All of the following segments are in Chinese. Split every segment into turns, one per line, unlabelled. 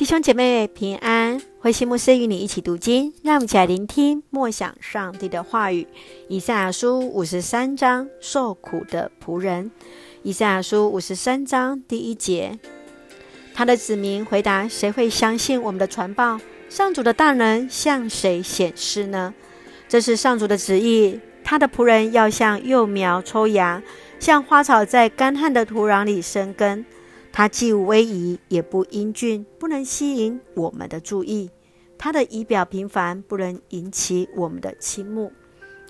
弟兄姐妹平安，慧馨牧师与你一起读经，让我们一起来聆听默想上帝的话语。以赛亚书五十三章，受苦的仆人。以赛亚书五十三章第一节，他的子民回答：谁会相信我们的传报？上主的大能向谁显示呢？这是上主的旨意。他的仆人要像幼苗抽芽，像花草在干旱的土壤里生根。他既无威仪，也不英俊，不能吸引我们的注意。他的仪表平凡，不能引起我们的倾慕。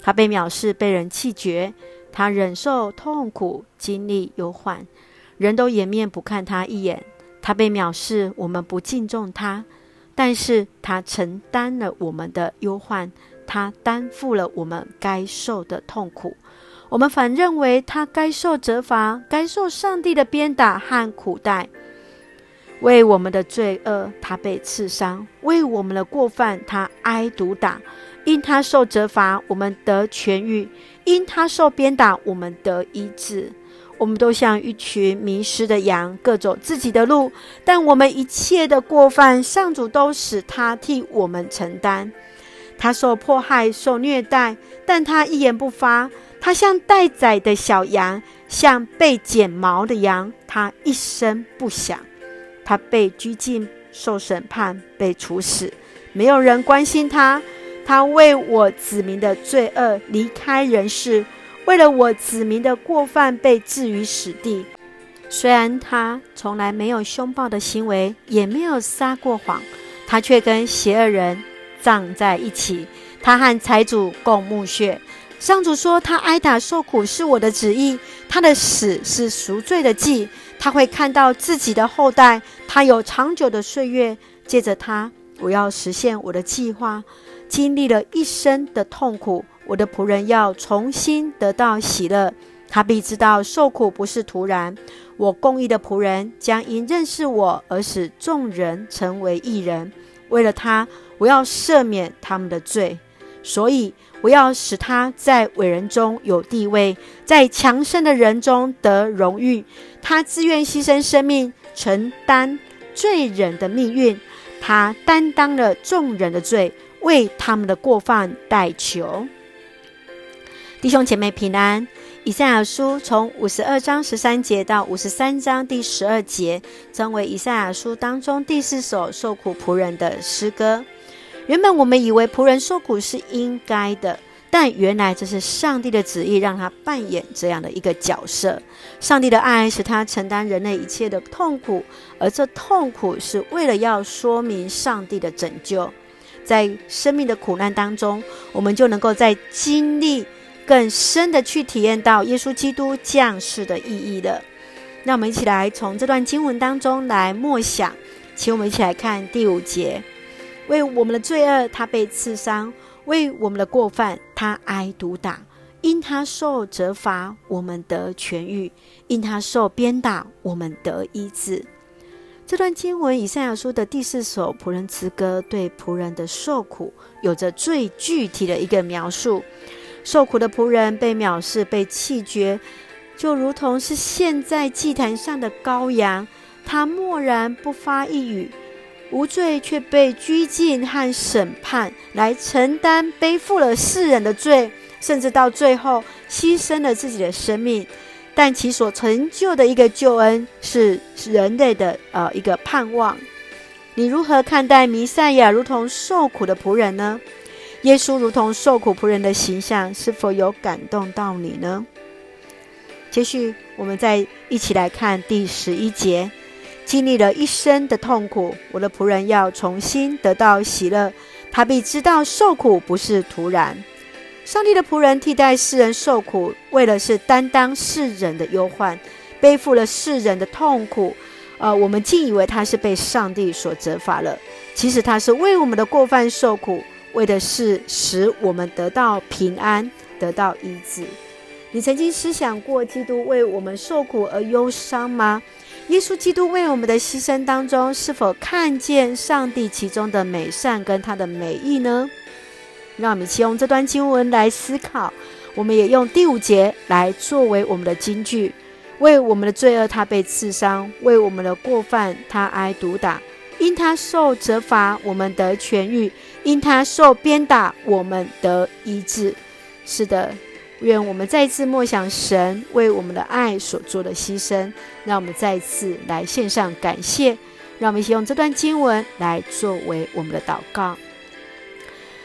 他被藐视，被人弃绝。他忍受痛苦，经历忧患，人都掩面不看他一眼。他被藐视，我们不敬重他，但是他承担了我们的忧患，他担负了我们该受的痛苦。我们反认为他该受责罚，该受上帝的鞭打和苦待。为我们的罪恶，他被刺伤；为我们的过犯，他挨毒打。因他受责罚，我们得痊愈；因他受鞭打，我们得医治。我们都像一群迷失的羊，各走自己的路。但我们一切的过犯，上主都使他替我们承担。他受迫害，受虐待，但他一言不发。他像待宰的小羊，像被剪毛的羊，他一声不响。他被拘禁，受审判，被处死，没有人关心他。他为我子民的罪恶离开人世，为了我子民的过犯被置于死地。虽然他从来没有凶暴的行为，也没有撒过谎，他却跟邪恶人葬在一起。他和财主共墓穴。上主说：“他挨打受苦是我的旨意，他的死是赎罪的祭。他会看到自己的后代，他有长久的岁月。借着他，我要实现我的计划。经历了一生的痛苦，我的仆人要重新得到喜乐。他必知道受苦不是徒然。我公义的仆人将因认识我而使众人成为义人。为了他，我要赦免他们的罪。所以。”我要使他在伟人中有地位，在强盛的人中得荣誉。他自愿牺牲生命，承担罪人的命运。他担当了众人的罪，为他们的过犯代求。弟兄姐妹平安。以赛亚书从五十二章十三节到五十三章第十二节，成为以赛亚书当中第四首受苦仆人的诗歌。原本我们以为仆人受苦是应该的，但原来这是上帝的旨意，让他扮演这样的一个角色。上帝的爱使他承担人类一切的痛苦，而这痛苦是为了要说明上帝的拯救。在生命的苦难当中，我们就能够在经历更深的去体验到耶稣基督降世的意义了。那我们一起来从这段经文当中来默想，请我们一起来看第五节。为我们的罪恶，他被刺伤；为我们的过犯，他挨毒打。因他受责罚，我们得痊愈；因他受鞭打，我们得医治。这段经文，以赛亚书的第四首仆人词歌，对仆人的受苦有着最具体的一个描述。受苦的仆人被藐视、被弃绝，就如同是献在祭坛上的羔羊，他默然不发一语。无罪却被拘禁和审判，来承担背负了世人的罪，甚至到最后牺牲了自己的生命。但其所成就的一个救恩，是人类的呃一个盼望。你如何看待弥赛亚如同受苦的仆人呢？耶稣如同受苦仆人的形象，是否有感动到你呢？接续，我们再一起来看第十一节。经历了一生的痛苦，我的仆人要重新得到喜乐。他必知道受苦不是徒然。上帝的仆人替代世人受苦，为的是担当世人的忧患，背负了世人的痛苦。呃，我们竟以为他是被上帝所责罚了，其实他是为我们的过犯受苦，为的是使我们得到平安，得到医治。你曾经思想过基督为我们受苦而忧伤吗？耶稣基督为我们的牺牲当中，是否看见上帝其中的美善跟他的美意呢？让我们一起用这段经文来思考。我们也用第五节来作为我们的金句：为我们的罪恶，他被刺伤；为我们的过犯，他挨毒打。因他受责罚，我们得痊愈；因他受鞭打，我们得医治。是的，愿我们再次默想神为我们的爱所做的牺牲，让我们再次来献上感谢。让我们一起用这段经文来作为我们的祷告。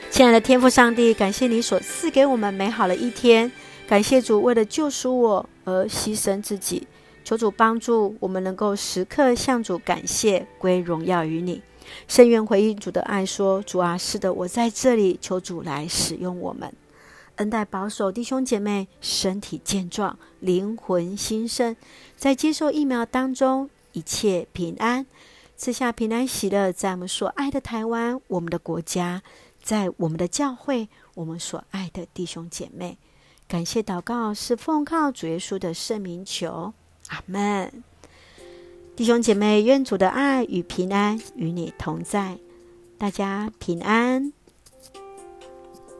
亲爱的天父上帝，感谢你所赐给我们美好的一天，感谢主为了救赎我而牺牲自己。求主帮助我们，能够时刻向主感谢，归荣耀于你。深愿回应主的爱，说：“主啊，是的，我在这里。求主来使用我们，恩待保守弟兄姐妹，身体健壮，灵魂兴盛，在接受疫苗当中一切平安，赐下平安喜乐，在我们所爱的台湾，我们的国家，在我们的教会，我们所爱的弟兄姐妹。感谢祷告，是奉靠主耶稣的圣名求。”阿门，弟兄姐妹，愿主的爱与平安与你同在，大家平安。